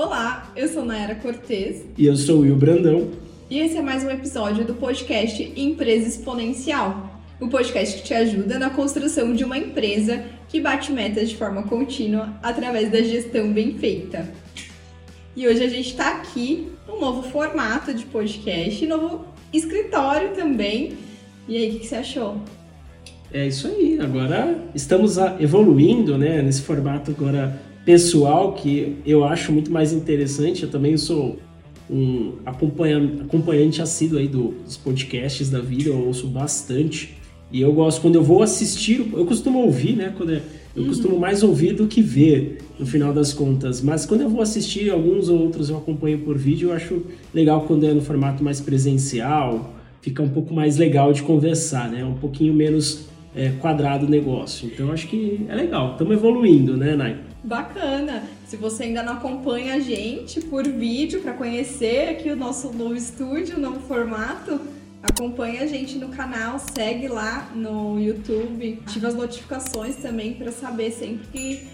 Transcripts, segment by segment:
Olá, eu sou Nayara Cortez. E eu sou o Will Brandão. E esse é mais um episódio do podcast Empresa Exponencial. O podcast que te ajuda na construção de uma empresa que bate metas de forma contínua através da gestão bem feita. E hoje a gente está aqui num novo formato de podcast, novo escritório também. E aí, o que, que você achou? É isso aí. Agora estamos evoluindo, né, nesse formato agora pessoal que eu acho muito mais interessante. Eu também sou um acompanhante, acompanhante assíduo aí do, dos podcasts da vida, eu ouço bastante. E eu gosto, quando eu vou assistir, eu costumo ouvir, né? Quando eu, eu uhum. costumo mais ouvir do que ver, no final das contas. Mas quando eu vou assistir alguns ou outros, eu acompanho por vídeo, eu acho legal quando é no formato mais presencial, fica um pouco mais legal de conversar, né? Um pouquinho menos é, quadrado o negócio. Então acho que é legal. Estamos evoluindo, né, Nai? Bacana! Se você ainda não acompanha a gente por vídeo para conhecer aqui o nosso novo estúdio, o novo formato, acompanha a gente no canal, segue lá no YouTube, ativa as notificações também para saber sempre que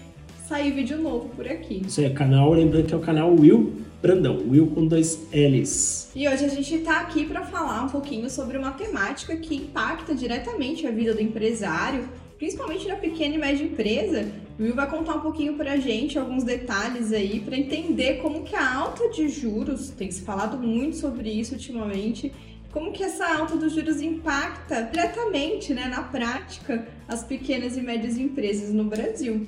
sair vídeo novo por aqui. Isso é canal, lembrando que é o canal Will Brandão, Will com dois L's. E hoje a gente está aqui para falar um pouquinho sobre uma temática que impacta diretamente a vida do empresário principalmente na pequena e média empresa. O Will vai contar um pouquinho para a gente alguns detalhes aí para entender como que a alta de juros, tem se falado muito sobre isso ultimamente, como que essa alta dos juros impacta diretamente, né, na prática, as pequenas e médias empresas no Brasil.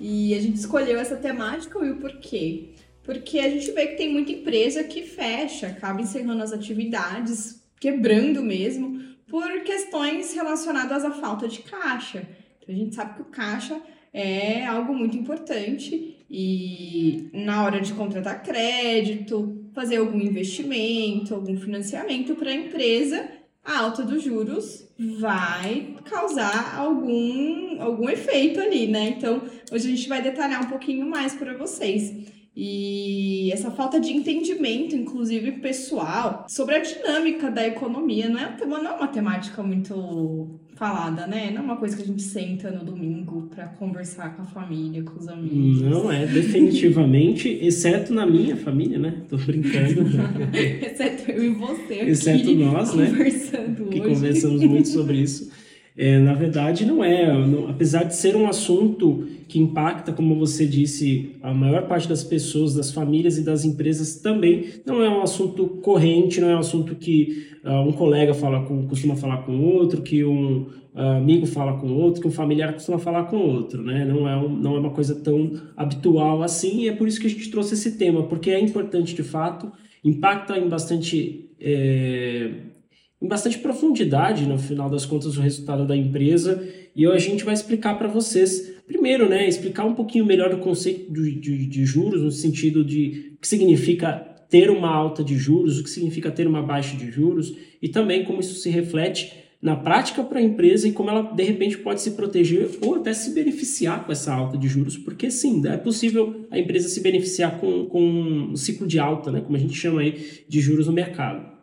E a gente escolheu essa temática, Will, por quê? Porque a gente vê que tem muita empresa que fecha, acaba encerrando as atividades, quebrando mesmo, por questões relacionadas à falta de caixa. Então, a gente sabe que o caixa é algo muito importante e na hora de contratar crédito, fazer algum investimento, algum financiamento para a empresa, a alta dos juros vai causar algum, algum efeito ali, né? Então, hoje a gente vai detalhar um pouquinho mais para vocês. E essa falta de entendimento, inclusive pessoal, sobre a dinâmica da economia, não é, não é uma temática muito falada, né? Não é uma coisa que a gente senta no domingo para conversar com a família, com os amigos. Não é, definitivamente, exceto na minha família, né? Tô brincando. exceto eu e você Exceto nós, né? Conversando que hoje. conversamos muito sobre isso. É, na verdade, não é. Não, apesar de ser um assunto que impacta, como você disse, a maior parte das pessoas, das famílias e das empresas também, não é um assunto corrente, não é um assunto que uh, um colega fala com, costuma falar com outro, que um uh, amigo fala com outro, que um familiar costuma falar com outro, né? Não é, um, não é uma coisa tão habitual assim, e é por isso que a gente trouxe esse tema, porque é importante de fato, impacta em bastante. É, bastante profundidade, no final das contas, o resultado da empresa. E a gente vai explicar para vocês, primeiro, né, explicar um pouquinho melhor o conceito de, de, de, juros, no sentido de o que significa ter uma alta de juros, o que significa ter uma baixa de juros, e também como isso se reflete na prática para a empresa e como ela, de repente, pode se proteger ou até se beneficiar com essa alta de juros, porque sim, é possível a empresa se beneficiar com, com um ciclo de alta, né, como a gente chama aí de juros no mercado.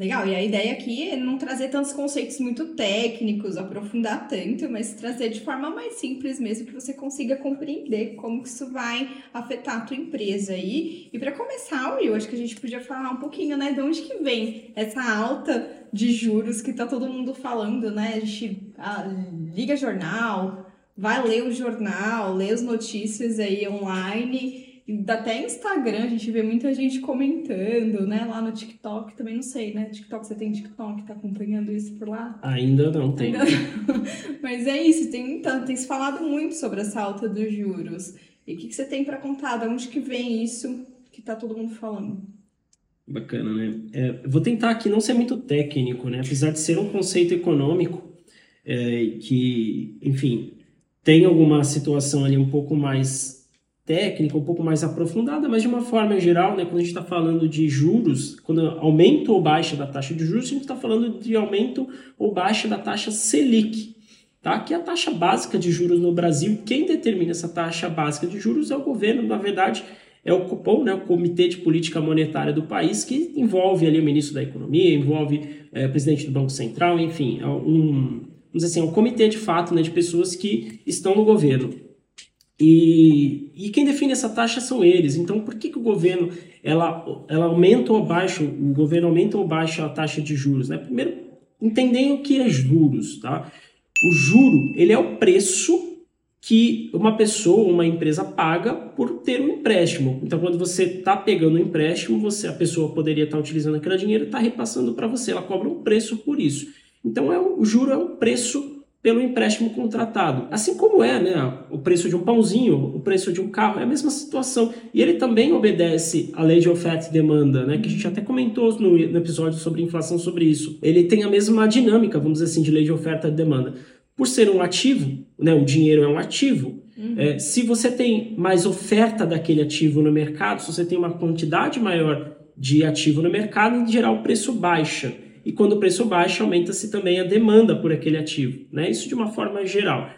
Legal, e a ideia aqui é não trazer tantos conceitos muito técnicos, aprofundar tanto, mas trazer de forma mais simples mesmo, que você consiga compreender como que isso vai afetar a tua empresa aí. E para começar, Will, acho que a gente podia falar um pouquinho, né, de onde que vem essa alta de juros que tá todo mundo falando, né? A gente ah, liga jornal, vai ler o jornal, lê as notícias aí online até Instagram a gente vê muita gente comentando, né? Lá no TikTok também não sei, né? TikTok, você tem TikTok, tá acompanhando isso por lá? Ainda não tem. Mas é isso, tem, então, tem se falado muito sobre essa alta dos juros. E o que, que você tem para contar? De onde que vem isso que tá todo mundo falando? Bacana, né? É, vou tentar aqui não ser muito técnico, né? Apesar de ser um conceito econômico é, que, enfim, tem alguma situação ali um pouco mais técnica, um pouco mais aprofundada, mas de uma forma geral, né, quando a gente está falando de juros, quando aumento ou baixa da taxa de juros, a gente está falando de aumento ou baixa da taxa Selic, tá? que é a taxa básica de juros no Brasil. Quem determina essa taxa básica de juros é o governo, na verdade, é o Copom, né, o Comitê de Política Monetária do país, que envolve ali o ministro da Economia, envolve é, o presidente do Banco Central, enfim, é um, vamos dizer assim, é um comitê de fato né, de pessoas que estão no governo. E, e quem define essa taxa são eles. Então, por que, que o governo ela, ela aumenta ou baixa, o governo aumenta ou baixa a taxa de juros? Né? Primeiro, entendem o que é juros. Tá? O juro ele é o preço que uma pessoa, uma empresa paga por ter um empréstimo. Então, quando você está pegando um empréstimo, você, a pessoa poderia estar tá utilizando aquele dinheiro e está repassando para você. Ela cobra um preço por isso. Então, é, o juro é um preço pelo empréstimo contratado. Assim como é né, o preço de um pãozinho, o preço de um carro, é a mesma situação. E ele também obedece à lei de oferta e demanda, né, que a gente até comentou no, no episódio sobre inflação sobre isso. Ele tem a mesma dinâmica, vamos dizer assim, de lei de oferta e demanda. Por ser um ativo, né, o dinheiro é um ativo, uhum. é, se você tem mais oferta daquele ativo no mercado, se você tem uma quantidade maior de ativo no mercado, em geral o preço baixa e quando o preço baixa, aumenta-se também a demanda por aquele ativo. Né? Isso de uma forma geral.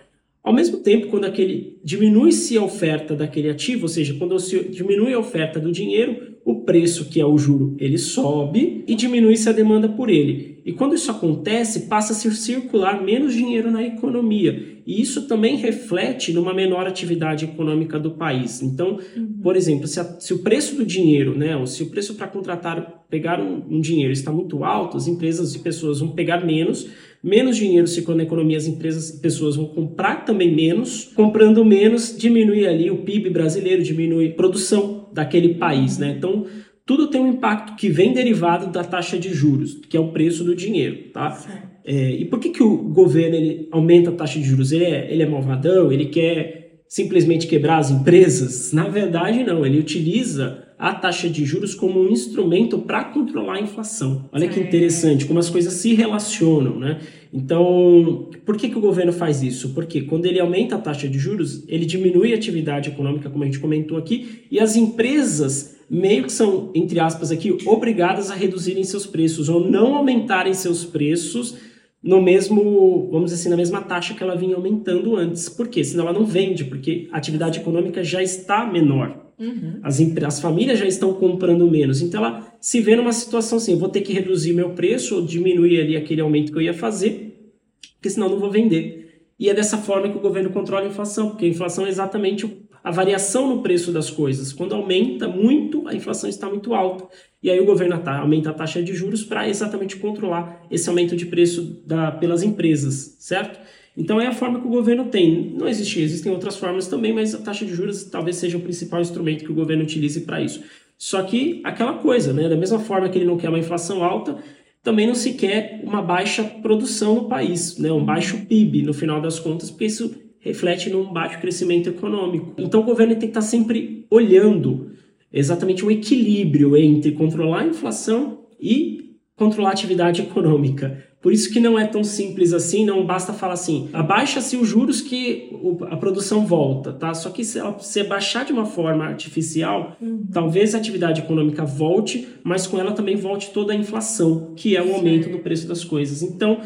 Ao mesmo tempo, quando aquele diminui-se a oferta daquele ativo, ou seja, quando se diminui a oferta do dinheiro, o preço, que é o juro, ele sobe e diminui-se a demanda por ele. E quando isso acontece, passa a se circular menos dinheiro na economia. E isso também reflete numa menor atividade econômica do país. Então, uhum. por exemplo, se, a, se, o preço do dinheiro, né, ou se o preço para contratar, pegar um, um dinheiro está muito alto, as empresas e pessoas vão pegar menos, menos dinheiro circula na economia, as empresas e pessoas vão comprar também menos, comprando menos, diminui ali o PIB brasileiro, diminui a produção daquele país, né? Então, tudo tem um impacto que vem derivado da taxa de juros, que é o preço do dinheiro, tá? É, e por que, que o governo ele aumenta a taxa de juros? Ele é, ele é malvadão? Ele quer simplesmente quebrar as empresas? Na verdade, não. Ele utiliza a taxa de juros como um instrumento para controlar a inflação. Olha que interessante, como as coisas se relacionam, né? Então, por que, que o governo faz isso? Porque quando ele aumenta a taxa de juros, ele diminui a atividade econômica, como a gente comentou aqui, e as empresas meio que são, entre aspas aqui, obrigadas a reduzirem seus preços ou não aumentarem seus preços no mesmo, vamos dizer assim, na mesma taxa que ela vinha aumentando antes. Por quê? Senão ela não vende, porque a atividade econômica já está menor. Uhum. As, as famílias já estão comprando menos. Então ela se vê numa situação assim, vou ter que reduzir meu preço ou diminuir ali aquele aumento que eu ia fazer, porque senão não vou vender. E é dessa forma que o governo controla a inflação, porque a inflação é exatamente a variação no preço das coisas. Quando aumenta muito, a inflação está muito alta. E aí o governo aumenta a taxa de juros para exatamente controlar esse aumento de preço da, pelas empresas, certo? Então é a forma que o governo tem. Não existe, existem outras formas também, mas a taxa de juros talvez seja o principal instrumento que o governo utilize para isso. Só que aquela coisa, né? Da mesma forma que ele não quer uma inflação alta, também não se quer uma baixa produção no país, né? um baixo PIB no final das contas, porque isso reflete num baixo crescimento econômico. Então o governo tem que estar sempre olhando exatamente o equilíbrio entre controlar a inflação e controlar a atividade econômica. Por isso que não é tão simples assim, não basta falar assim, abaixa-se os juros que a produção volta, tá? Só que se você baixar de uma forma artificial, uhum. talvez a atividade econômica volte, mas com ela também volte toda a inflação, que é o aumento do preço das coisas. Então,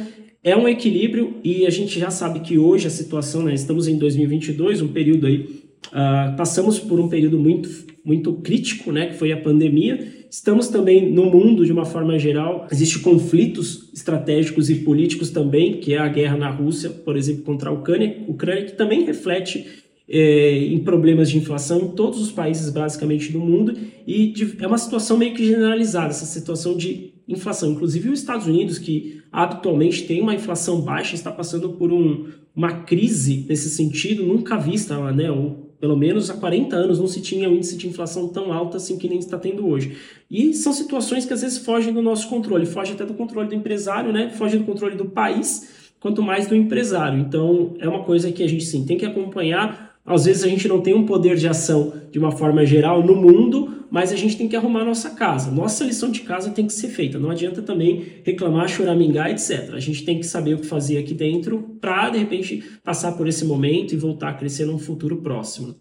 é um equilíbrio e a gente já sabe que hoje a situação, né, estamos em 2022, um período aí, uh, passamos por um período muito, muito crítico, né, que foi a pandemia. Estamos também no mundo de uma forma geral, existem conflitos estratégicos e políticos também, que é a guerra na Rússia, por exemplo, contra a Ucrânia, Ucrânia que também reflete é, em problemas de inflação em todos os países basicamente do mundo e de, é uma situação meio que generalizada essa situação de inflação. Inclusive os Estados Unidos que atualmente tem uma inflação baixa está passando por um, uma crise nesse sentido nunca vista, né? Ou pelo menos há 40 anos não se tinha um índice de inflação tão alto assim que nem está tendo hoje. E são situações que às vezes fogem do nosso controle, fogem até do controle do empresário, né? Fogem do controle do país, quanto mais do empresário. Então é uma coisa que a gente sim tem que acompanhar às vezes a gente não tem um poder de ação de uma forma geral no mundo, mas a gente tem que arrumar nossa casa. Nossa lição de casa tem que ser feita. Não adianta também reclamar, choramingar, etc. A gente tem que saber o que fazer aqui dentro para, de repente, passar por esse momento e voltar a crescer num futuro próximo.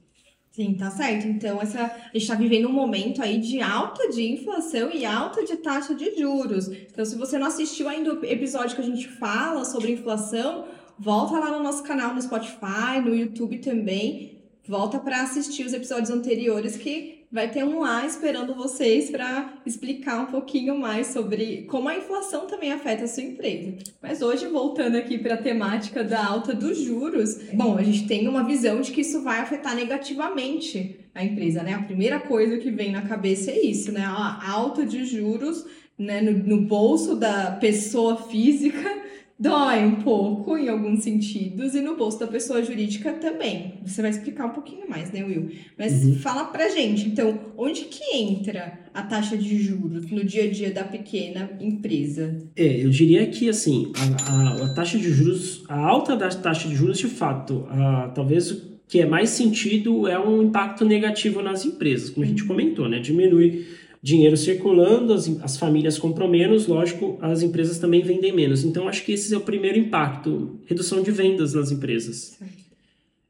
Sim, tá certo. Então, essa, a gente está vivendo um momento aí de alta de inflação e alta de taxa de juros. Então, se você não assistiu ainda o episódio que a gente fala sobre inflação, volta lá no nosso canal no Spotify, no YouTube também. Volta para assistir os episódios anteriores que vai ter um lá esperando vocês para explicar um pouquinho mais sobre como a inflação também afeta a sua empresa. Mas hoje, voltando aqui para a temática da alta dos juros, bom, a gente tem uma visão de que isso vai afetar negativamente a empresa, né? A primeira coisa que vem na cabeça é isso, né? A alta de juros né, no, no bolso da pessoa física dói um pouco em alguns sentidos e no bolso da pessoa jurídica também. Você vai explicar um pouquinho mais, né, Will? Mas uhum. fala pra gente, então, onde que entra a taxa de juros no dia a dia da pequena empresa? É, eu diria que, assim, a, a, a taxa de juros, a alta da taxa de juros, de fato, a, talvez o que é mais sentido é um impacto negativo nas empresas, como a gente uhum. comentou, né? Diminui dinheiro circulando, as, as famílias compram menos, lógico, as empresas também vendem menos. Então, acho que esse é o primeiro impacto: redução de vendas nas empresas.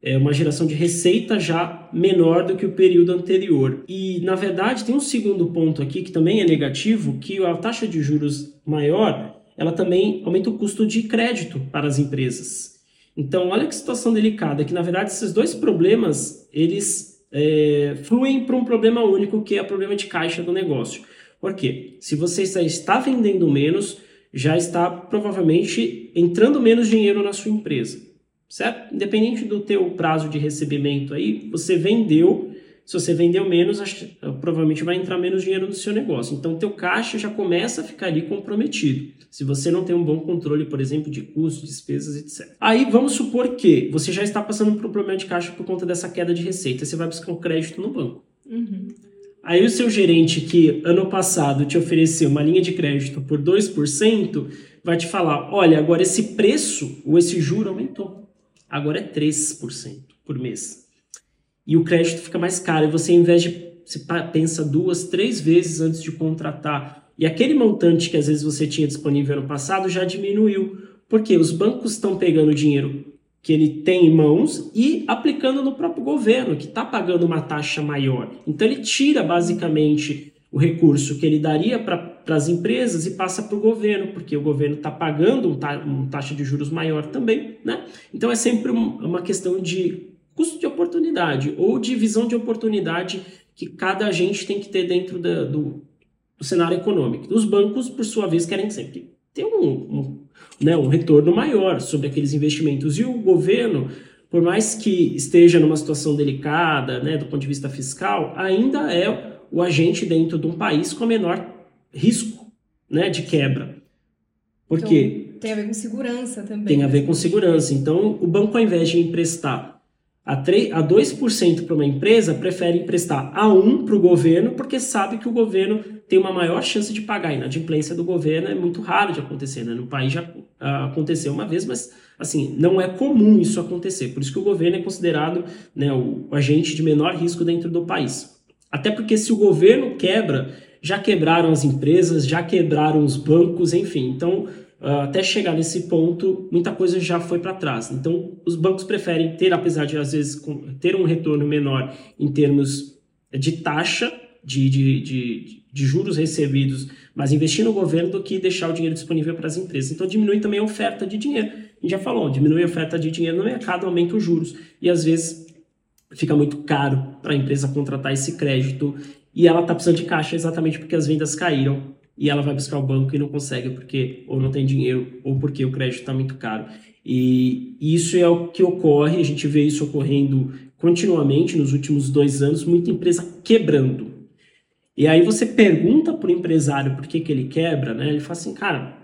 É uma geração de receita já menor do que o período anterior. E, na verdade, tem um segundo ponto aqui que também é negativo, que a taxa de juros maior, ela também aumenta o custo de crédito para as empresas. Então, olha que situação delicada, que na verdade esses dois problemas, eles é, fluem para um problema único, que é o problema de caixa do negócio. Por quê? Se você está vendendo menos, já está provavelmente entrando menos dinheiro na sua empresa, certo? Independente do teu prazo de recebimento aí, você vendeu, se você vendeu menos, acho, provavelmente vai entrar menos dinheiro no seu negócio. Então, teu caixa já começa a ficar ali comprometido se você não tem um bom controle, por exemplo, de custos, despesas, etc. Aí vamos supor que você já está passando por um problema de caixa por conta dessa queda de receita, você vai buscar um crédito no banco. Uhum. Aí o seu gerente que ano passado te ofereceu uma linha de crédito por 2%, vai te falar, olha, agora esse preço ou esse juro aumentou. Agora é 3% por mês. E o crédito fica mais caro e você, ao invés de você pensa duas, três vezes antes de contratar e aquele montante que às vezes você tinha disponível no passado já diminuiu, porque os bancos estão pegando o dinheiro que ele tem em mãos e aplicando no próprio governo, que está pagando uma taxa maior. Então ele tira basicamente o recurso que ele daria para as empresas e passa para o governo, porque o governo está pagando um uma taxa de juros maior também. Né? Então é sempre um, uma questão de custo de oportunidade ou de visão de oportunidade que cada agente tem que ter dentro da, do, do cenário econômico. Os bancos, por sua vez, querem sempre ter um, um, né, um retorno maior sobre aqueles investimentos. E o governo, por mais que esteja numa situação delicada, né, do ponto de vista fiscal, ainda é o agente dentro de um país com menor risco né, de quebra. Por então, quê? Tem a ver com segurança também. Tem a ver com segurança. Então, o banco, ao invés de emprestar a, 3, a 2% para uma empresa, prefere emprestar a 1% para o governo, porque sabe que o governo tem uma maior chance de pagar. A inadimplência do governo é muito raro de acontecer. Né? No país já uh, aconteceu uma vez, mas assim não é comum isso acontecer. Por isso que o governo é considerado né, o, o agente de menor risco dentro do país. Até porque se o governo quebra, já quebraram as empresas, já quebraram os bancos, enfim. Então, até chegar nesse ponto, muita coisa já foi para trás. Então, os bancos preferem ter, apesar de às vezes ter um retorno menor em termos de taxa, de, de, de, de juros recebidos, mas investir no governo do que deixar o dinheiro disponível para as empresas. Então, diminui também a oferta de dinheiro. A gente já falou, diminui a oferta de dinheiro no mercado, aumenta os juros. E às vezes fica muito caro para a empresa contratar esse crédito e ela está precisando de caixa exatamente porque as vendas caíram e ela vai buscar o banco e não consegue porque ou não tem dinheiro ou porque o crédito está muito caro. E isso é o que ocorre, a gente vê isso ocorrendo continuamente nos últimos dois anos, muita empresa quebrando. E aí você pergunta para o empresário por que, que ele quebra, né? Ele fala assim, cara,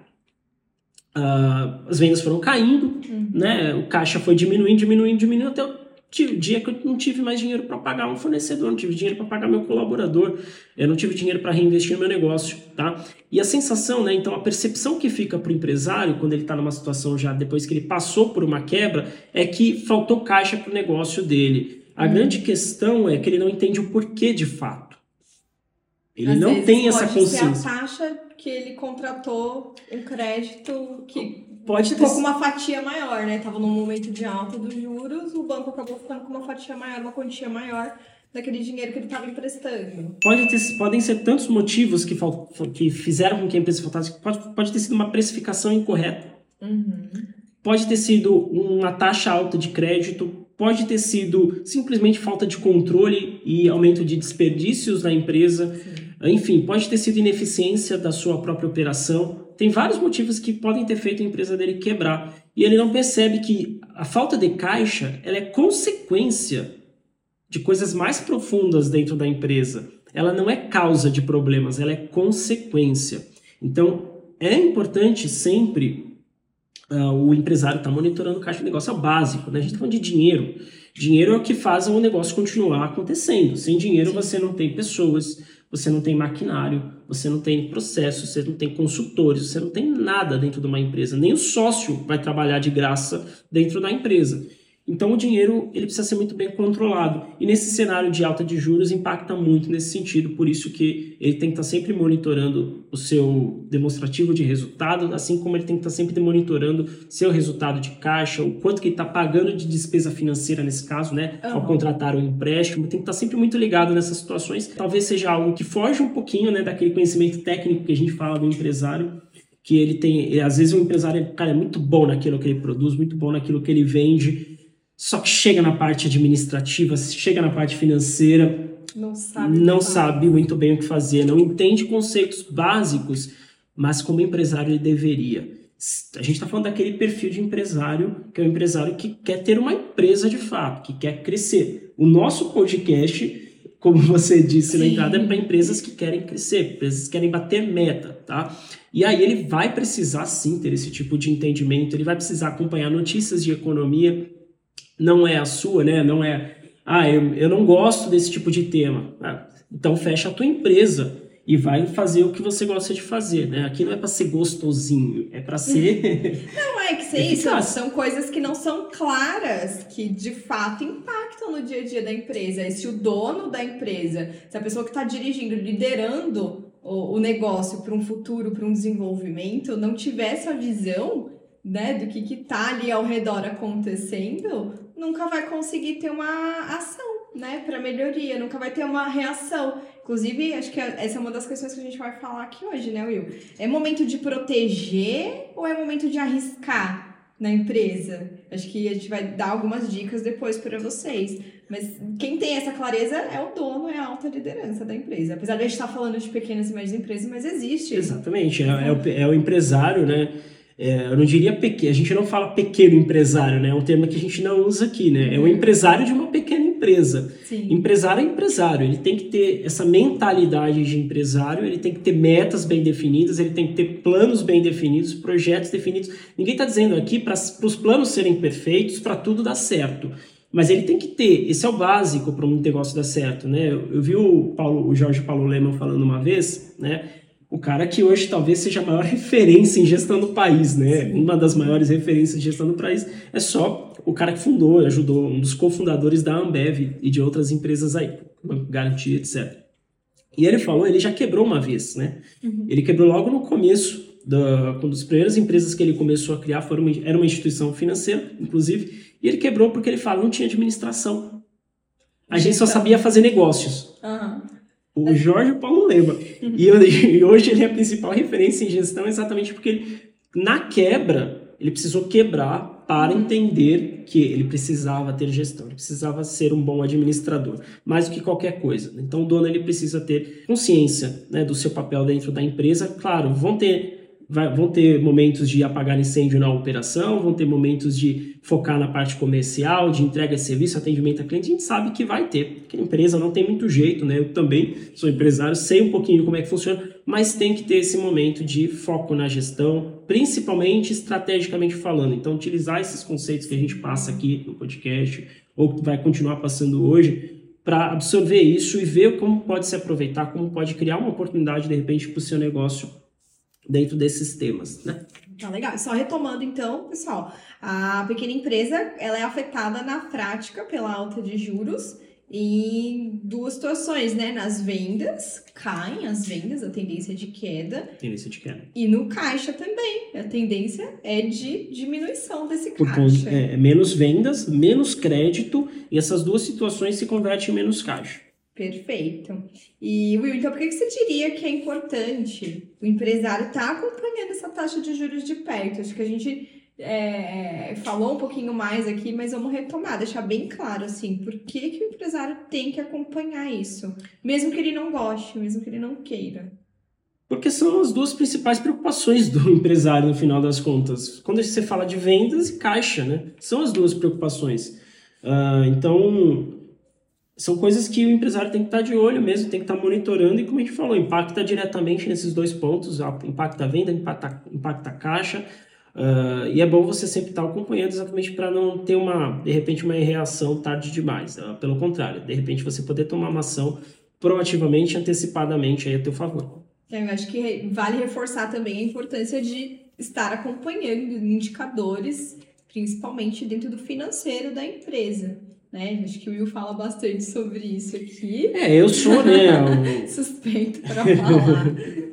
uh, as vendas foram caindo, uhum. né? O caixa foi diminuindo, diminuindo, diminuindo até tive dia que eu não tive mais dinheiro para pagar um fornecedor, não tive dinheiro para pagar meu colaborador, eu não tive dinheiro para reinvestir no meu negócio, tá? E a sensação, né? Então a percepção que fica para o empresário quando ele está numa situação já depois que ele passou por uma quebra é que faltou caixa para o negócio dele. A uhum. grande questão é que ele não entende o porquê de fato. Ele Às não tem essa consciência. Ser a taxa que ele contratou um crédito que pode ficou ter... com uma fatia maior, né? Tava num momento de alta dos juros, o banco acabou ficando com uma fatia maior, uma quantia maior daquele dinheiro que ele estava emprestando. Pode ter, podem ser tantos motivos que, que fizeram com que a empresa faltasse. Pode, pode ter sido uma precificação incorreta. Uhum. Pode ter sido uma taxa alta de crédito pode ter sido simplesmente falta de controle e aumento de desperdícios na empresa, Sim. enfim, pode ter sido ineficiência da sua própria operação. Tem vários motivos que podem ter feito a empresa dele quebrar. E ele não percebe que a falta de caixa ela é consequência de coisas mais profundas dentro da empresa. Ela não é causa de problemas, ela é consequência. Então, é importante sempre uh, o empresário estar tá monitorando o caixa de negócio, é básico, né? A gente está falando de dinheiro. Dinheiro é o que faz o negócio continuar acontecendo. Sem dinheiro você não tem pessoas, você não tem maquinário, você não tem processos, você não tem consultores, você não tem nada dentro de uma empresa. Nem o sócio vai trabalhar de graça dentro da empresa. Então o dinheiro ele precisa ser muito bem controlado. E nesse cenário de alta de juros impacta muito nesse sentido, por isso que ele tem que estar sempre monitorando o seu demonstrativo de resultado, assim como ele tem que estar sempre monitorando seu resultado de caixa, o quanto que ele está pagando de despesa financeira nesse caso, né, uhum. ao contratar um empréstimo, tem que estar sempre muito ligado nessas situações. Talvez seja algo que foge um pouquinho, né, daquele conhecimento técnico que a gente fala do empresário, que ele tem, às vezes o empresário cara, é muito bom naquilo que ele produz, muito bom naquilo que ele vende só que chega na parte administrativa, chega na parte financeira, não sabe, não sabe muito bem o que fazer, não entende conceitos básicos, mas como empresário ele deveria. A gente está falando daquele perfil de empresário, que é o empresário que quer ter uma empresa de fato, que quer crescer. O nosso podcast, como você disse Sim. na entrada, é para empresas que querem crescer, empresas que querem bater meta, tá? E aí ele vai precisar sim ter esse tipo de entendimento, ele vai precisar acompanhar notícias de economia, não é a sua, né? Não é, ah, eu, eu não gosto desse tipo de tema. Ah, então fecha a tua empresa e vai fazer o que você gosta de fazer, né? Aqui não é para ser gostosinho, é para ser Não é que isso, são coisas que não são claras, que de fato impactam no dia a dia da empresa. E se o dono da empresa, se a pessoa que está dirigindo, liderando o, o negócio para um futuro, para um desenvolvimento, não tiver essa visão, né, do que está ali ao redor acontecendo, nunca vai conseguir ter uma ação, né, para melhoria, nunca vai ter uma reação. Inclusive, acho que essa é uma das questões que a gente vai falar aqui hoje, né, Will? É momento de proteger ou é momento de arriscar na empresa? Acho que a gente vai dar algumas dicas depois para vocês. Mas quem tem essa clareza é o dono, é a alta liderança da empresa. Apesar de a gente estar falando de pequenas e médias empresas, mas existe. Exatamente, é, é, o, é o empresário, né? É, eu não diria pequeno, a gente não fala pequeno empresário, né? É um termo que a gente não usa aqui, né? É o empresário de uma pequena empresa. Sim. Empresário é empresário, ele tem que ter essa mentalidade de empresário, ele tem que ter metas bem definidas, ele tem que ter planos bem definidos, projetos definidos. Ninguém está dizendo aqui para os planos serem perfeitos, para tudo dar certo. Mas ele tem que ter, esse é o básico para um negócio dar certo, né? Eu, eu vi o Paulo, o Jorge Paulo Leman falando uma vez, né? O cara que hoje talvez seja a maior referência em gestão do país, né? Sim. Uma das maiores referências de gestão do país é só o cara que fundou, ajudou, um dos cofundadores da Ambev e de outras empresas aí, Garantia, etc. E ele falou, ele já quebrou uma vez, né? Uhum. Ele quebrou logo no começo, da, quando as primeiras empresas que ele começou a criar foram uma, era uma instituição financeira, inclusive, e ele quebrou porque ele fala, não tinha administração. A gente só sabia fazer negócios. Uhum o Jorge Paulo Lema. E, eu, e, hoje ele é a principal referência em gestão exatamente porque ele, na quebra, ele precisou quebrar para entender que ele precisava ter gestão, ele precisava ser um bom administrador, mais do que qualquer coisa. Então o dono ele precisa ter consciência né, do seu papel dentro da empresa. Claro, vão ter vai, vão ter momentos de apagar incêndio na operação, vão ter momentos de focar na parte comercial, de entrega de serviço, atendimento a cliente, a gente sabe que vai ter, porque a empresa não tem muito jeito, né? Eu também sou empresário, sei um pouquinho como é que funciona, mas tem que ter esse momento de foco na gestão, principalmente estrategicamente falando. Então, utilizar esses conceitos que a gente passa aqui no podcast, ou que vai continuar passando hoje, para absorver isso e ver como pode se aproveitar, como pode criar uma oportunidade de repente para o seu negócio dentro desses temas, né? Tá legal. Só retomando então, pessoal, a pequena empresa ela é afetada na prática pela alta de juros em duas situações, né? Nas vendas, caem as vendas, a tendência é de queda. Tendência de queda. E no caixa também, a tendência é de diminuição desse caixa. é, menos vendas, menos crédito, e essas duas situações se convertem em menos caixa. Perfeito. E, Will, então por que você diria que é importante o empresário estar tá acompanhando essa taxa de juros de perto? Acho que a gente é, falou um pouquinho mais aqui, mas vamos retomar, deixar bem claro, assim, por que, que o empresário tem que acompanhar isso? Mesmo que ele não goste, mesmo que ele não queira. Porque são as duas principais preocupações do empresário no final das contas. Quando você fala de vendas e caixa, né? São as duas preocupações. Uh, então, são coisas que o empresário tem que estar de olho mesmo, tem que estar monitorando e, como a gente falou, impacta diretamente nesses dois pontos, impacta a venda, impacta, impacta a caixa, Uh, e é bom você sempre estar acompanhando exatamente para não ter uma, de repente, uma reação tarde demais. Uh, pelo contrário, de repente você poder tomar uma ação proativamente, antecipadamente aí a teu favor. É, eu acho que vale reforçar também a importância de estar acompanhando indicadores, principalmente dentro do financeiro da empresa. Né? Acho que o Will fala bastante sobre isso aqui. É, eu sou, né? suspeito para falar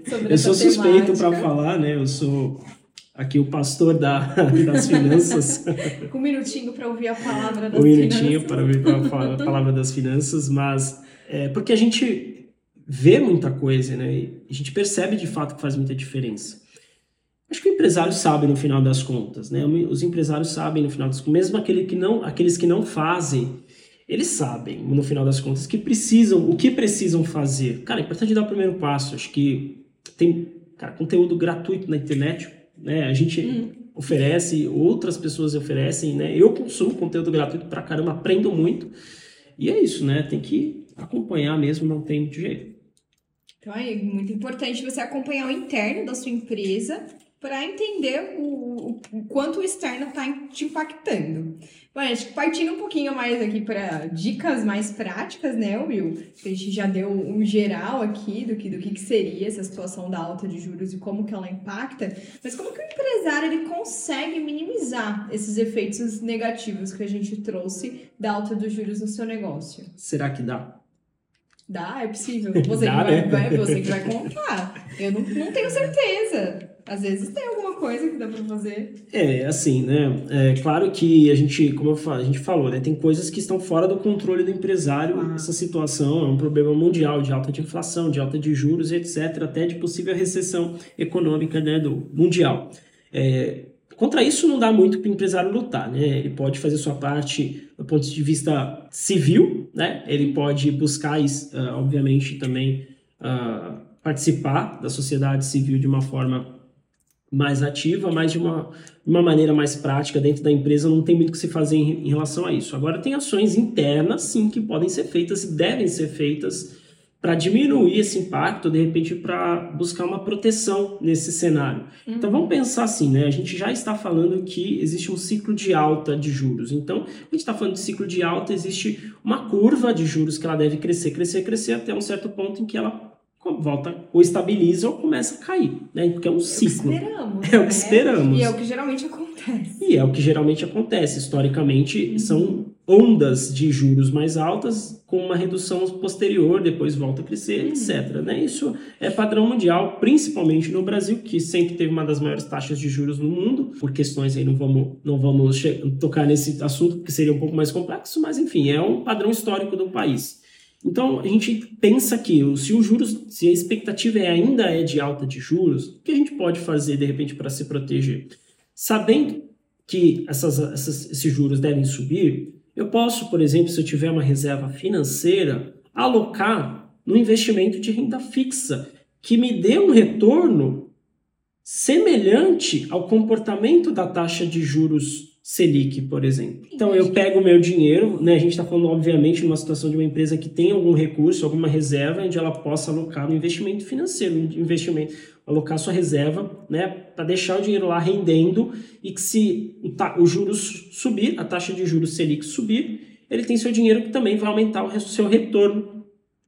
sobre Eu sou suspeito para falar, né? Eu sou aqui o pastor da, das finanças. um minutinho para ouvir a palavra das um finanças. Um minutinho para ouvir a palavra das finanças, mas é porque a gente vê muita coisa, né? E a gente percebe de fato que faz muita diferença. Acho que o empresário sabe no final das contas, né? Os empresários sabem no final das contas, mesmo aquele que não, aqueles que não fazem, eles sabem no final das contas que precisam, o que precisam fazer. Cara, é importante dar o primeiro passo. Acho que tem, cara, conteúdo gratuito na internet, né? A gente hum. oferece, outras pessoas oferecem, né? Eu consumo conteúdo gratuito pra caramba, aprendo muito. E é isso, né? Tem que acompanhar mesmo, não tem muito jeito. Então é muito importante você acompanhar o interno da sua empresa para entender o, o, quanto o externo está te impactando. Bom, acho que partindo um pouquinho mais aqui para dicas mais práticas, né, Will? A gente já deu um geral aqui do que, do que, que seria essa situação da alta de juros e como que ela impacta, mas como que o empresário ele consegue minimizar esses efeitos negativos que a gente trouxe da alta dos juros no seu negócio? Será que dá? Dá, é possível. Você, dá, que, vai, né? vai, você que vai contar. Eu não, não tenho certeza. Às vezes tem alguma coisa que dá para fazer. É, assim, né? É claro que a gente, como falo, a gente falou, né? Tem coisas que estão fora do controle do empresário. Ah. Essa situação é um problema mundial de alta de inflação, de alta de juros, etc., até de possível recessão econômica né, do mundial. É, contra isso não dá muito para o empresário lutar, né? Ele pode fazer sua parte do ponto de vista civil, né? Ele pode buscar, uh, obviamente, também uh, participar da sociedade civil de uma forma mais ativa, mas de uma, uma maneira mais prática dentro da empresa, não tem muito que se fazer em, em, relação a isso. Agora, tem ações internas, sim, que podem ser feitas e devem ser feitas para diminuir esse impacto, de repente, para buscar uma proteção nesse cenário. Uhum. Então, vamos pensar assim, né? A gente já está falando que existe um ciclo de alta de juros. Então, a gente está falando de ciclo de alta, existe uma curva de juros que ela deve crescer, crescer, crescer até um certo ponto em que ela volta ou estabiliza ou começa a cair, né? Porque é um ciclo. É o que esperamos. É o que né? esperamos. E é o que geralmente acontece. E é o que geralmente acontece. Historicamente, uhum. são ondas de juros mais altas com uma redução posterior, depois volta a crescer, uhum. etc. Né? Isso é padrão mundial, principalmente no Brasil, que sempre teve uma das maiores taxas de juros no mundo. Por questões aí não vamos, não vamos tocar nesse assunto, que seria um pouco mais complexo, mas enfim, é um padrão histórico do país. Então, a gente pensa que se o juros, se a expectativa é, ainda é de alta de juros, o que a gente pode fazer, de repente, para se proteger? Sabendo que essas, essas, esses juros devem subir, eu posso, por exemplo, se eu tiver uma reserva financeira, alocar no investimento de renda fixa, que me dê um retorno semelhante ao comportamento da taxa de juros Selic, por exemplo. Então eu pego o meu dinheiro, né? A gente está falando, obviamente, numa situação de uma empresa que tem algum recurso, alguma reserva, onde ela possa alocar no investimento financeiro, no investimento, alocar sua reserva, né? Para deixar o dinheiro lá rendendo e que se o, o juros subir, a taxa de juros Selic subir, ele tem seu dinheiro que também vai aumentar o seu retorno.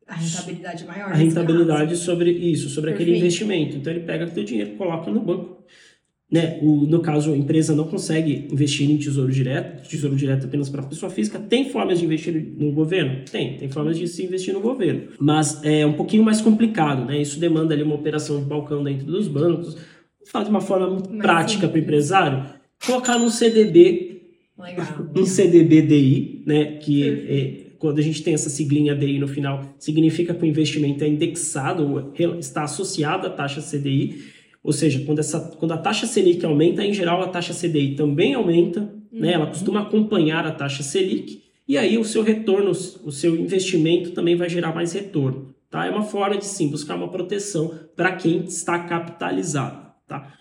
A rentabilidade maior. A rentabilidade sobre isso, sobre Perfeito. aquele investimento. Então ele pega o seu dinheiro, coloca no banco né, o, no caso, a empresa não consegue investir em tesouro direto, tesouro direto apenas para a pessoa física. Tem formas de investir no governo? Tem, tem formas de se investir no governo. Mas é um pouquinho mais complicado, né? Isso demanda ali uma operação de balcão dentro dos bancos. Faz de uma forma muito Mas prática para o empresário, colocar no CDB, Legal. um CDBDI, né? Que é, quando a gente tem essa siglinha DI no final, significa que o investimento é indexado, está associado à taxa CDI Ou seja, quando, essa, quando a taxa Selic aumenta, em geral a taxa CDI também aumenta, uhum. né? ela costuma acompanhar a taxa Selic, e aí o seu retorno, o seu investimento também vai gerar mais retorno. Tá? É uma forma de sim buscar uma proteção para quem está capitalizado. Tá?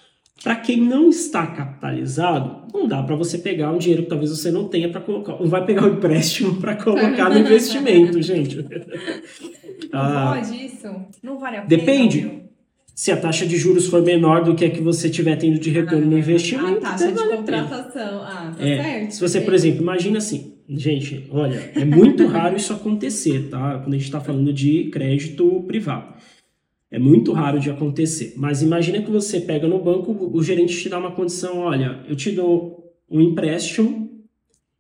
Para quem não está capitalizado, não dá para você pegar um dinheiro que talvez você não tenha para colocar. Não vai pegar o um empréstimo para colocar no investimento, gente. Não ah, pode isso? Não vale a pena. Depende. Se a taxa de juros for menor do que a que você estiver tendo de retorno ah, no investimento. A taxa de vale contratação. Ah, tá é, certo. Se você, por exemplo, imagina assim, gente, olha, é muito raro isso acontecer, tá? Quando a gente está falando de crédito privado. É muito raro de acontecer. Mas imagina que você pega no banco, o gerente te dá uma condição, olha, eu te dou um empréstimo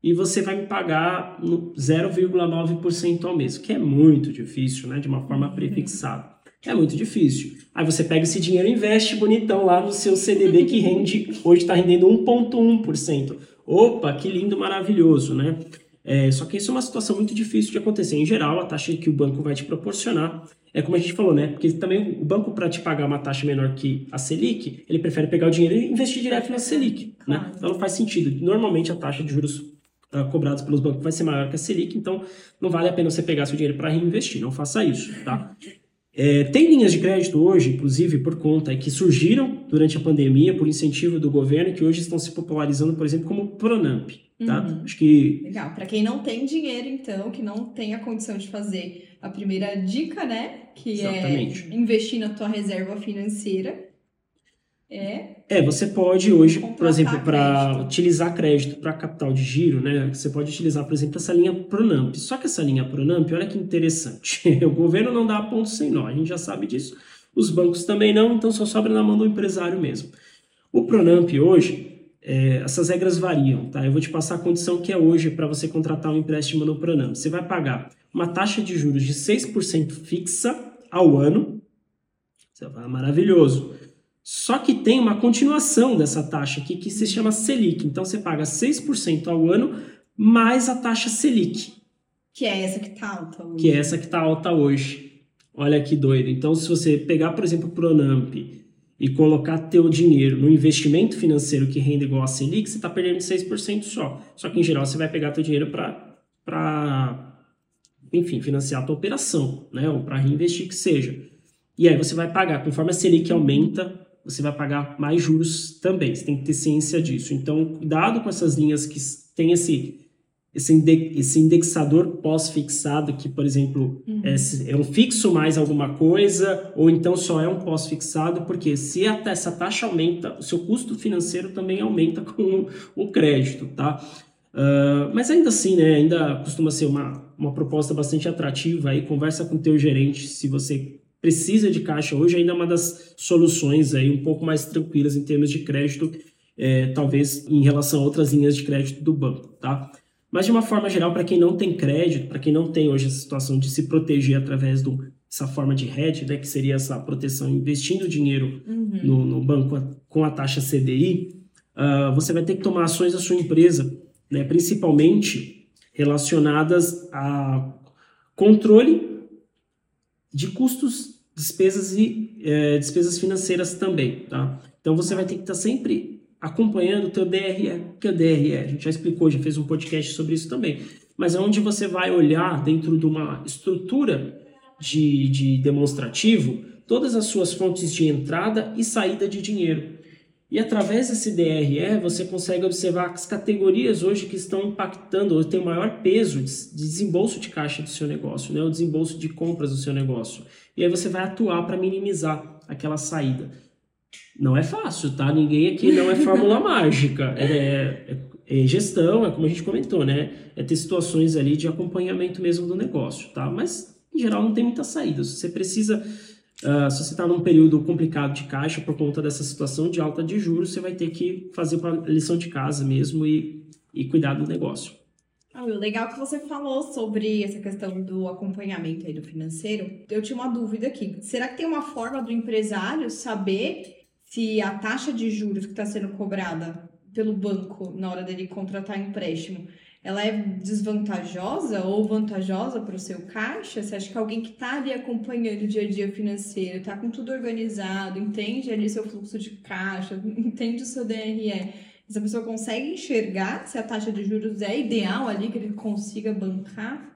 e você vai me pagar 0,9% ao mês, que é muito difícil, né? De uma forma prefixada. É muito difícil. Aí você pega esse dinheiro e investe bonitão lá no seu CDB que rende, hoje está rendendo 1,1%. Opa, que lindo, maravilhoso, né? É, só que isso é uma situação muito difícil de acontecer. Em geral, a taxa que o banco vai te proporcionar é como a gente falou, né? Porque também o banco, para te pagar uma taxa menor que a Selic, ele prefere pegar o dinheiro e investir direto na Selic, né? Então não faz sentido. Normalmente a taxa de juros uh, cobrados pelos bancos vai ser maior que a Selic, então não vale a pena você pegar seu dinheiro para reinvestir. Não faça isso, tá? É, tem linhas de crédito hoje, inclusive por conta que surgiram durante a pandemia por incentivo do governo, que hoje estão se popularizando, por exemplo, como Pronamp. Tá? Uhum. Acho que legal. Para quem não tem dinheiro, então, que não tem a condição de fazer a primeira dica, né, que é Exatamente. é investir na tua reserva financeira. É. É, você pode hoje, por exemplo, para utilizar crédito para capital de giro, né? Você pode utilizar, por exemplo, essa linha Pronamp. Só que essa linha Pronamp, olha que interessante. o governo não dá ponto sem nó, a gente já sabe disso. Os bancos também não, então só sobra na mão do empresário mesmo. O Pronamp hoje, é, essas regras variam, tá? Eu vou te passar a condição que é hoje para você contratar um empréstimo no Pronamp. Você vai pagar uma taxa de juros de 6% fixa ao ano. Você vai, maravilhoso. Só que tem uma continuação dessa taxa aqui que se chama Selic. Então você paga 6% ao ano mais a taxa Selic. Que é essa que está alta hoje. Que é essa que está alta hoje. Olha que doido. Então, se você pegar, por exemplo, o Pronamp e colocar teu dinheiro no investimento financeiro que rende igual a Selic, você está perdendo 6% só. Só que, em geral, você vai pegar teu dinheiro para, enfim, financiar a tua operação, né? Ou para reinvestir que seja. E aí você vai pagar. Conforme a Selic aumenta, você vai pagar mais juros também. Você tem que ter ciência disso. Então, cuidado com essas linhas que têm esse, esse, indexador pós-fixado, que, por exemplo, uhum. é, é, um fixo mais alguma coisa, ou então só é um pós-fixado, porque se a, essa taxa aumenta, o seu custo financeiro também aumenta com o, o crédito, tá? Uh, mas ainda assim, né, ainda costuma ser uma, uma proposta bastante atrativa aí, conversa com o teu gerente se você precisa de caixa hoje ainda é uma das soluções aí um pouco mais tranquilas em termos de crédito, é, talvez em relação a outras linhas de crédito do banco, tá? Mas de uma forma geral, para quem não tem crédito, para quem não tem hoje essa situação de se proteger através dessa forma de hedge, né, que seria essa proteção investindo dinheiro uhum. no, no, banco com a taxa CDI, uh, ah, você vai ter que tomar ações da sua empresa, né, principalmente relacionadas a controle de custos, despesas e é, despesas financeiras também, tá? Então você vai ter que estar tá sempre acompanhando o teu DRE, que é o DRE, a gente já explicou, já fez um podcast sobre isso também, mas é onde você vai olhar dentro de uma estrutura de, de demonstrativo todas as suas fontes de entrada e saída de dinheiro. E através desse DRE você consegue observar as categorias hoje que estão impactando, ou tem o maior peso de desembolso de caixa do seu negócio, né? o desembolso de compras do seu negócio. E aí você vai atuar para minimizar aquela saída. Não é fácil, tá? Ninguém aqui não é fórmula mágica. É, é, é, gestão, é como a gente comentou, né? É ter situações ali de acompanhamento mesmo do negócio, tá? Mas, em geral, não tem muita saída. Você precisa Uh, se você está num período complicado de caixa por conta dessa situação de alta de juros, você vai ter que fazer a lição de casa mesmo e, e cuidar do negócio. Ah, legal que você falou sobre essa questão do acompanhamento aí do financeiro. Eu tinha uma dúvida aqui. Será que tem uma forma do empresário saber se a taxa de juros que está sendo cobrada pelo banco na hora dele contratar empréstimo ela é desvantajosa ou vantajosa para o seu caixa? Você acha que alguém que está ali acompanhando o dia a dia financeiro, está com tudo organizado, entende ali seu fluxo de caixa, entende o seu DRE, essa pessoa consegue enxergar se a taxa de juros é ideal ali, que ele consiga bancar?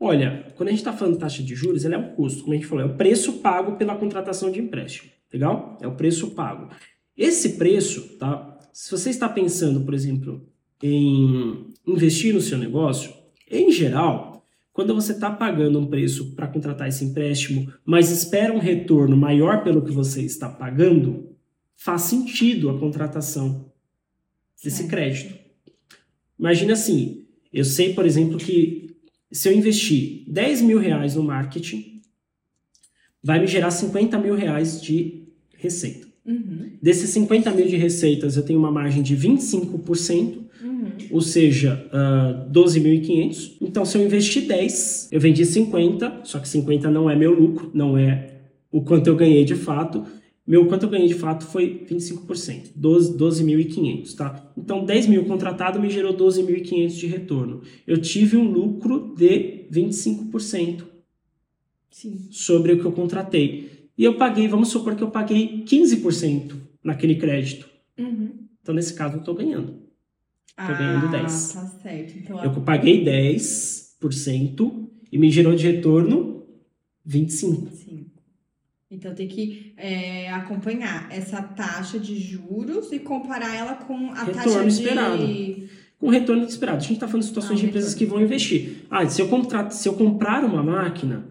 Olha, quando a gente está falando de taxa de juros, ela é um custo, como a gente falou, é o preço pago pela contratação de empréstimo, legal? É o preço pago. Esse preço, tá? Se você está pensando, por exemplo, em investir no seu negócio, em geral, quando você está pagando um preço para contratar esse empréstimo, mas espera um retorno maior pelo que você está pagando, faz sentido a contratação desse crédito. Imagina assim, eu sei, por exemplo, que se eu investir 10 mil reais no marketing, vai me gerar 50 mil reais de receita. Uhum. Desses 50 mil de receitas, eu tenho uma margem de 25%, uhum. ou seja, uh, ah, 12.500. Então, se eu investir 10, eu vendi 50, só que 50 não é meu lucro, não é o quanto eu ganhei de fato. Meu quanto eu ganhei de fato foi 25%, 12.500, 12 tá? Então, 10 mil contratado me gerou 12.500 de retorno. Eu tive um lucro de 25% Sim. sobre o que eu contratei. E eu paguei, vamos supor que eu paguei 15% naquele crédito. Uhum. Então, nesse caso, eu estou ganhando. Estou ah, ganhando 10%. Tá certo. Então, eu paguei 10% e me gerou de retorno 25%. Sim. Então tem que é, acompanhar essa taxa de juros e comparar ela com a retorno taxa esperado. de. Com o retorno esperado. A gente está falando de situações ah, de empresas que vão investir. Ah, se eu, contrato, se eu comprar uma máquina,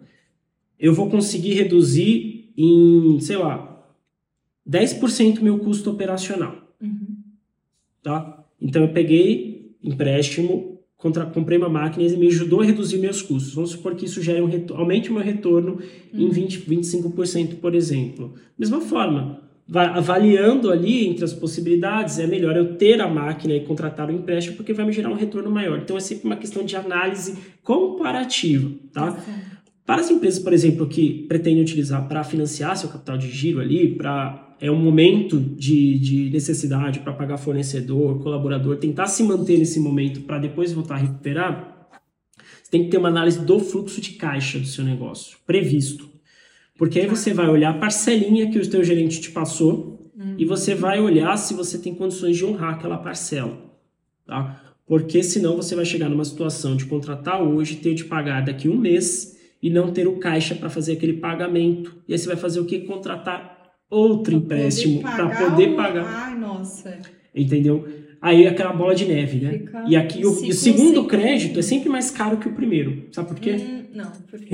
eu vou conseguir reduzir em, sei lá, 10% meu custo operacional. Uhum. Tá? Então eu peguei empréstimo, contra, comprei uma máquina e me ajudou a reduzir meus custos. Vamos supor que isso gere um aumente o meu retorno uhum. em 20, 25%, por exemplo. Mesma forma, avaliando ali entre as possibilidades, é melhor eu ter a máquina e contratar o empréstimo porque vai me gerar um retorno maior. Então é sempre uma questão de análise comparativa, tá? Uhum. Para as empresas, por exemplo, que pretendem utilizar para financiar seu capital de giro ali, para é um momento de, de necessidade para pagar fornecedor, colaborador, tentar se manter nesse momento para depois voltar a recuperar, você tem que ter uma análise do fluxo de caixa do seu negócio, previsto. Porque aí você vai olhar a parcelinha que o teu gerente te passou uhum. e você vai olhar se você tem condições de honrar aquela parcela, tá? Porque senão você vai chegar numa situação de contratar hoje, ter de pagar daqui um mês e não ter o caixa para fazer aquele pagamento. E aí você vai fazer o que? Contratar outro pra empréstimo para poder pagar. Ai, nossa. Entendeu? Aí aquela bola de neve, né? Fica e aqui o, o segundo crédito é sempre mais caro que o primeiro. Sabe por quê? Hum, não, porque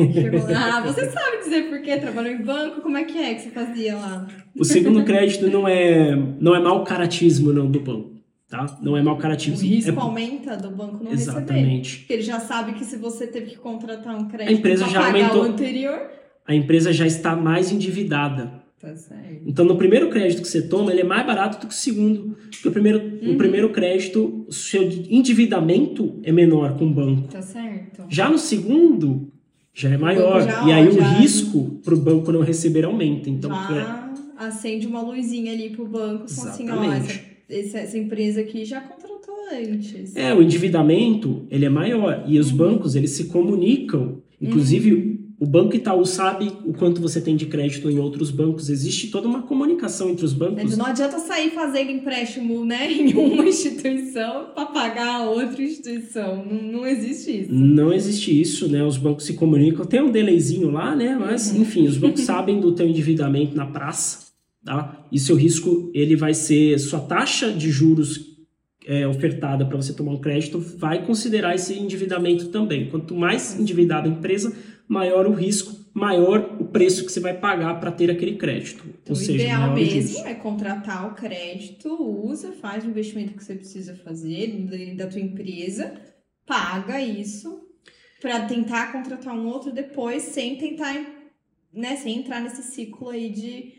Ah, você sabe dizer por quê? Trabalhou em banco, como é que é que você fazia lá? O segundo crédito não é não é mau caratismo não do banco tá? Não é mau caratismo. O risco é... aumenta do banco não Exatamente. receber. Porque ele já sabe que se você teve que contratar um crédito a empresa já aumentou. o anterior... A empresa já está mais endividada. Tá certo. Então, no primeiro crédito que você toma, ele é mais barato do que o segundo. Porque o primeiro, uhum. o primeiro crédito, o seu endividamento é menor com o banco. Tá certo. Já no segundo, já é maior. Já, e aí já... o risco para o banco não receber aumenta. Então, já é... acende uma luzinha ali para o banco. Assim, ó, essa essa empresa aqui já contratou antes. É, o endividamento, ele é maior. E os uhum. bancos, eles se comunicam. Inclusive, uhum. o Banco Itaú sabe o quanto você tem de crédito em outros bancos. Existe toda uma comunicação entre os bancos. Não adianta sair fazendo empréstimo né, em uma instituição para pagar a outra instituição. Não, não existe isso. Não existe isso, né? Os bancos se comunicam. Tem um delayzinho lá, né? Mas, uhum. enfim, os bancos sabem do teu endividamento na praça Tá? E seu risco ele vai ser sua taxa de juros é, ofertada para você tomar um crédito vai considerar esse endividamento também. Quanto mais endividada a empresa, maior o risco, maior o preço que você vai pagar para ter aquele crédito. Então, Ou o seja, ideal mesmo é contratar o crédito, usa, faz o investimento que você precisa fazer da tua empresa, paga isso para tentar contratar um outro depois sem tentar, né, sem entrar nesse ciclo aí de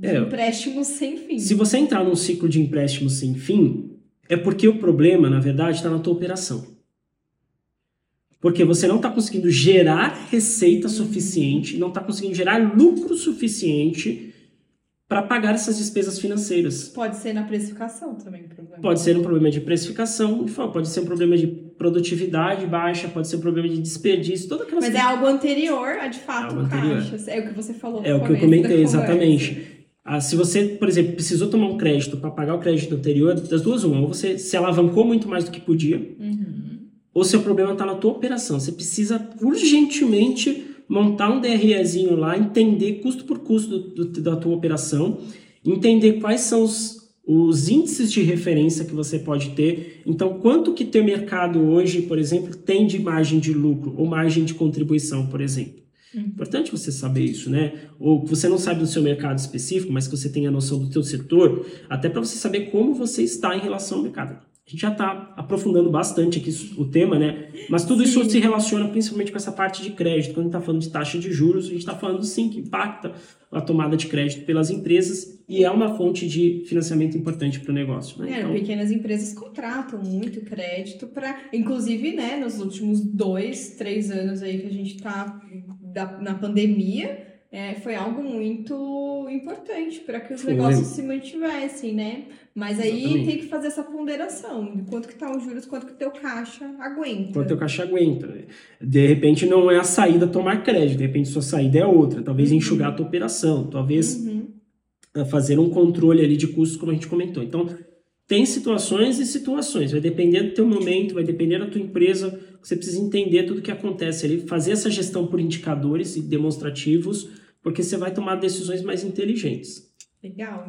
de é, empréstimo sem fim. Se você entrar num ciclo de empréstimo sem fim, é porque o problema, na verdade, está na tua operação. Porque você não está conseguindo gerar receita suficiente, não está conseguindo gerar lucro suficiente para pagar essas despesas financeiras. Pode ser na precificação também, problema. Pode ser um problema de precificação, pode ser um problema de produtividade baixa, pode ser um problema de desperdício, toda aquela Mas é algo anterior a de fato é caixa. É o que você falou. É o que eu comentei, exatamente. Ah, se você, por exemplo, precisou tomar um crédito para pagar o crédito anterior, das duas uma, ou você se alavancou muito mais do que podia, uhum. ou seu problema está na tua operação. Você precisa urgentemente montar um DREzinho lá, entender custo por custo do, do, da tua operação, entender quais são os, os índices de referência que você pode ter. Então, quanto que teu mercado hoje, por exemplo, tem de margem de lucro ou margem de contribuição, por exemplo. Uhum. Importante você saber isso, né? Ou você não sabe do seu mercado específico, mas que você tenha noção do seu setor, até para você saber como você está em relação ao mercado. A gente já está aprofundando bastante aqui o tema, né? Mas tudo sim. isso se relaciona principalmente com essa parte de crédito. Quando a gente está falando de taxa de juros, a gente está falando sim que impacta a tomada de crédito pelas empresas e é uma fonte de financiamento importante para o negócio. Né? É, então... pequenas empresas contratam muito crédito para, inclusive, né, nos últimos dois, três anos aí que a gente está na pandemia, é, foi algo muito importante para que os foi. negócios se mantivessem, né? Mas aí Exatamente. tem que fazer essa ponderação de quanto que tá os juros, quanto que teu caixa aguenta. Quanto teu caixa aguenta. Né? De repente não é a saída tomar crédito, de repente sua saída é outra. Talvez uhum. enxugar a tua operação, talvez uhum. Eh, fazer um controle ali de custos, como a gente comentou. Então, tem situações e situações. Vai depender do teu momento, vai depender da tua empresa. Você precisa entender tudo o que acontece ali, fazer essa gestão por indicadores e demonstrativos porque você vai tomar decisões mais inteligentes. Legal.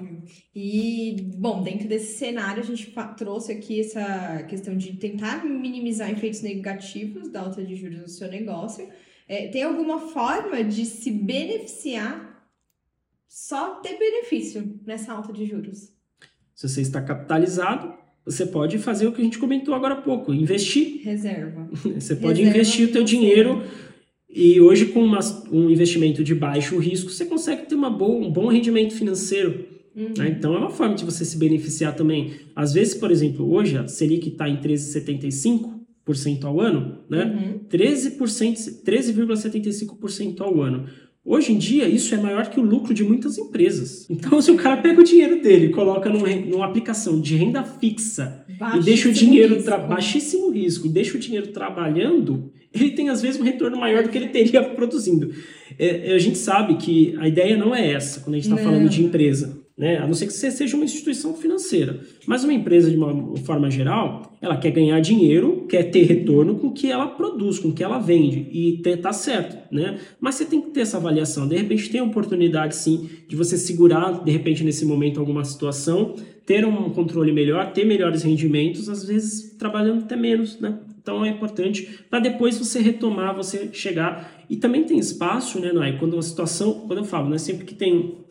E, bom, dentro desse cenário, a gente trouxe aqui essa questão de tentar minimizar efeitos negativos da alta de juros no seu negócio. É, tem alguma forma de se beneficiar, só ter benefício nessa alta de juros? Se você está capitalizado, você pode fazer o que a gente comentou agora há pouco, investir. Reserva. Você pode Reserva investir o teu dinheiro e hoje, com uma, um investimento de baixo risco, você consegue ter uma boa, um bom rendimento financeiro. Uhum. Né? Então, é uma forma de você se beneficiar também. Às vezes, por exemplo, hoje a Selic está em 13,75% ao ano, né? Uhum. 13%, 13,75% ao ano. Hoje em dia, isso é maior que o lucro de muitas empresas. Então, se o cara pega o dinheiro dele coloca num, numa aplicação de renda fixa baixíssimo e deixa o dinheiro risco. baixíssimo risco e deixa o dinheiro trabalhando, ele tem às vezes um retorno maior do que ele teria produzindo. É, a gente sabe que a ideia não é essa quando a gente está falando de empresa. Né? A não ser que você seja uma instituição financeira. Mas uma empresa, de uma forma geral, ela quer ganhar dinheiro, quer ter retorno com o que ela produz, com o que ela vende. E tá certo, né? Mas você tem que ter essa avaliação. De repente tem oportunidade, sim, de você segurar, de repente, nesse momento, alguma situação, ter um controle melhor, ter melhores rendimentos, às vezes trabalhando até menos, né? Então é importante para depois você retomar, você chegar. E também tem espaço, né, Noé? Quando uma situação, quando eu falo, né, sempre que tem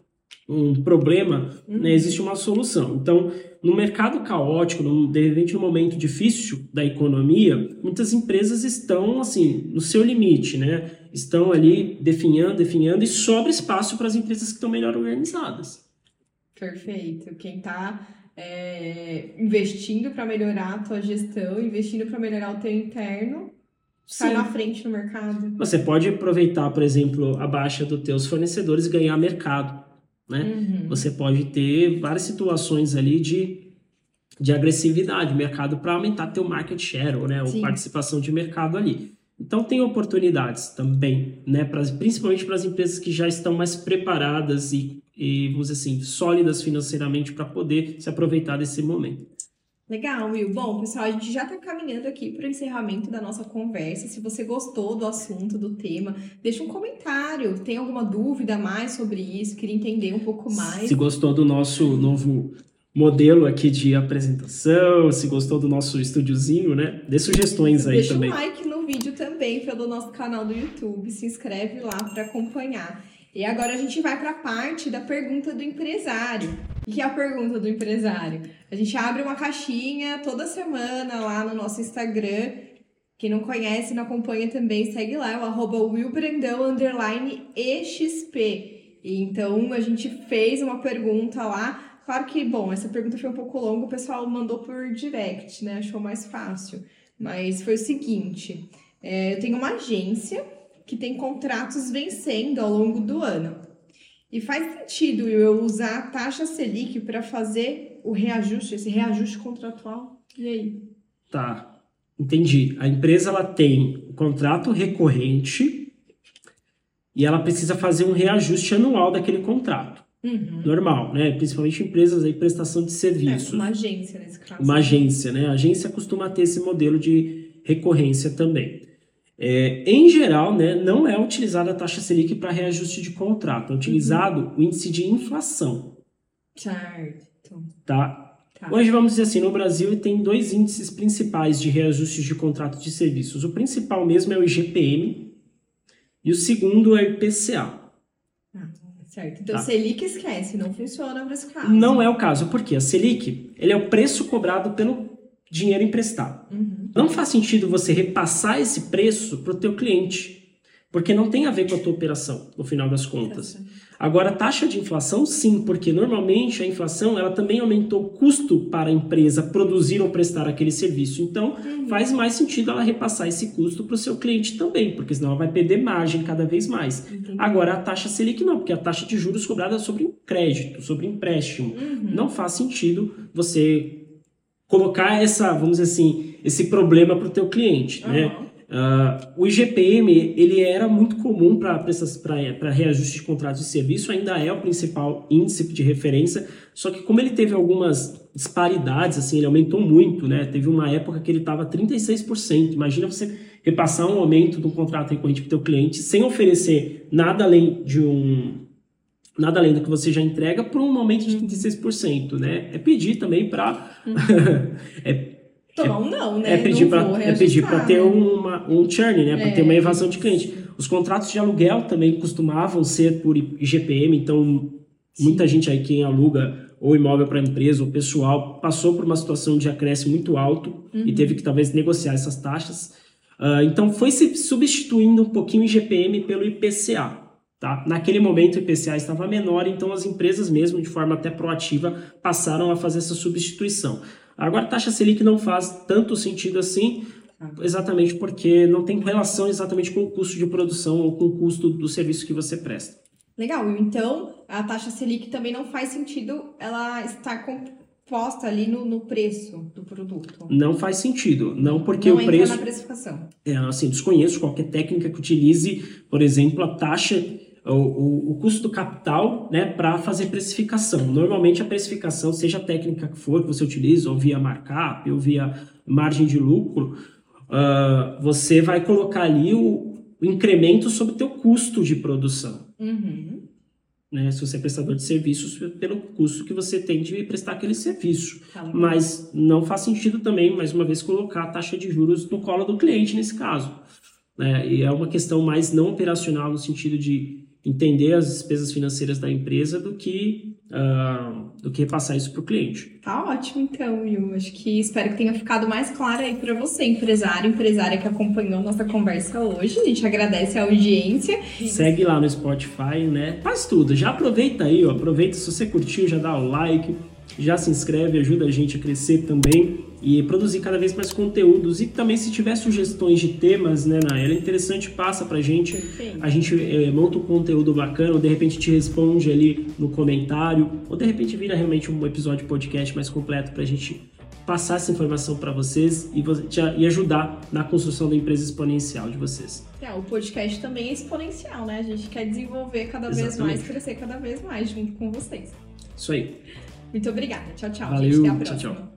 um problema, né, uhum. existe uma solução. Então, no mercado caótico, no, de repente no momento difícil da economia, muitas empresas estão assim no seu limite, né? Estão ali definhando, definhando e sobra espaço para as empresas que estão melhor organizadas. Perfeito. Quem está é, investindo para melhorar a tua gestão, investindo para melhorar o teu interno, sai na frente no mercado. Você pode aproveitar, por exemplo, a baixa dos teus fornecedores e ganhar mercado. Né? Uhum. Você pode ter várias situações ali de, de agressividade, mercado para aumentar teu market share, né? ou participação de mercado ali. Então tem oportunidades também, né? Pra, principalmente para as empresas que já estão mais preparadas e e, vamos dizer assim, sólidas financeiramente para poder se aproveitar desse momento. Legal, Will. Bom, pessoal, a gente já está caminhando aqui para o encerramento da nossa conversa. Se você gostou do assunto, do tema, deixa um comentário. Tem alguma dúvida mais sobre isso? Queria entender um pouco mais. Se gostou do nosso novo modelo aqui de apresentação, se gostou do nosso estúdiozinho, né? Dê sugestões aí deixa também. Deixa um like no vídeo também pelo nosso canal do YouTube. Se inscreve lá para acompanhar. E agora a gente vai para a parte da pergunta do empresário. Que é a pergunta do empresário? A gente abre uma caixinha toda semana lá no nosso Instagram. Quem não conhece, não acompanha também, segue lá, é o arroba willbrandão, exp. Então, a gente fez uma pergunta lá. Claro que, bom, essa pergunta foi um pouco longa, o pessoal mandou por direct, né? Achou mais fácil. Mas foi o seguinte, é, eu tenho uma agência que tem contratos vencendo ao longo do ano. E faz sentido eu usar a taxa Selic para fazer o reajuste, esse reajuste contratual? E aí? Tá, entendi. A empresa ela tem o contrato recorrente e ela precisa fazer um reajuste anual daquele contrato. Uhum. Normal, né? Principalmente empresas aí prestação de serviços. É, uma agência nesse caso. Uma agência, né? A agência costuma ter esse modelo de recorrência também. É, em geral, né, não é utilizada a taxa Selic para reajuste de contrato, é utilizado Uhum. o índice de inflação, Certo. tá? Tá. Hoje, vamos dizer assim, no Brasil tem dois índices principais de reajustes de contrato de serviços. O principal mesmo é o IGPM e o segundo é o IPCA. Ah, certo. Então, Tá. Selic esquece, não funciona para esse caso. Não é o caso, porque a Selic ele é o preço cobrado pelo dinheiro emprestado. Uhum. Não faz sentido você repassar esse preço para o teu cliente, porque não tem a ver com a tua operação, no final das contas. Agora, a taxa de inflação, sim, porque normalmente a inflação ela também aumentou o custo para a empresa produzir ou prestar aquele serviço. Então, faz mais sentido ela repassar esse custo para o seu cliente também, porque senão ela vai perder margem cada vez mais. Entendi. Agora, a taxa Selic não, porque a taxa de juros cobrada é sobre crédito, sobre empréstimo. Uhum. Não faz sentido você colocar essa, vamos dizer assim, esse problema para o teu cliente, né? Aham. Ah, o IGPM ele era muito comum para reajuste de contratos de serviço, ainda é o principal índice de referência, só que como ele teve algumas disparidades, assim, ele aumentou muito, né? Teve uma época que ele estava 36%. Imagina você repassar um aumento do contrato recorrente para o teu cliente sem oferecer nada além de um nada além do que você já entrega por um aumento de 36%, né? É pedir também para é Tomar um não, né? é pedir para é pedir para ter uma, um churn, né? Para É, ter uma evasão de cliente. Os contratos de aluguel também costumavam ser por IGPM, então muita gente aí quem aluga ou imóvel para empresa ou pessoal passou por uma situação de acréscimo muito alto Uhum. e teve que talvez negociar essas taxas. Ah, então foi se substituindo um pouquinho o IGPM pelo IPCA. Tá? Naquele momento o IPCA estava menor, então as empresas mesmo, de forma até proativa, passaram a fazer essa substituição. Agora a taxa Selic não faz tanto sentido assim, exatamente porque não tem relação exatamente com o custo de produção ou com o custo do serviço que você presta. Legal, então a taxa Selic também não faz sentido ela estar composta ali no, no preço do produto. Não faz sentido, não porque não o entra preço na precificação. É, assim, desconheço qualquer técnica que utilize, por exemplo, a taxa, o, o, o custo do capital, né, para fazer precificação. Normalmente a precificação, seja a técnica que for que você utiliza, ou via markup, ou via margem de lucro, ah, você vai colocar ali o, o incremento sobre o teu custo de produção. Uhum. Né, se você é prestador de serviços, pelo custo que você tem de prestar aquele serviço. Tá. Mas não faz sentido também, mais uma vez, colocar a taxa de juros no colo do cliente nesse caso. né? E é uma questão mais não operacional no sentido de entender as despesas financeiras da empresa do que, ah, do que repassar isso para o cliente. Tá ótimo, então, Will. Acho que espero que tenha ficado mais claro aí para você, empresário, empresária que acompanhou nossa conversa hoje. A gente agradece a audiência. Segue lá no Spotify, né? Faz tudo. Já aproveita aí, ó. Aproveita se você curtiu, já dá o like, já se inscreve, ajuda a gente a crescer também e produzir cada vez mais conteúdos. E também se tiver sugestões de temas, né, Nayara, é interessante, passa pra gente. Perfeito. A gente eh, monta um conteúdo bacana, ou de repente te responde ali no comentário, ou de repente vira realmente um episódio podcast mais completo pra gente passar essa informação para vocês e, te- e ajudar na construção da empresa exponencial de vocês. É, o podcast também é exponencial, né? A gente quer desenvolver cada vez Exatamente. mais, crescer cada vez mais junto com vocês. Isso aí. Muito obrigada. Tchau, tchau. Valeu, gente. Até a tchau, próxima. tchau.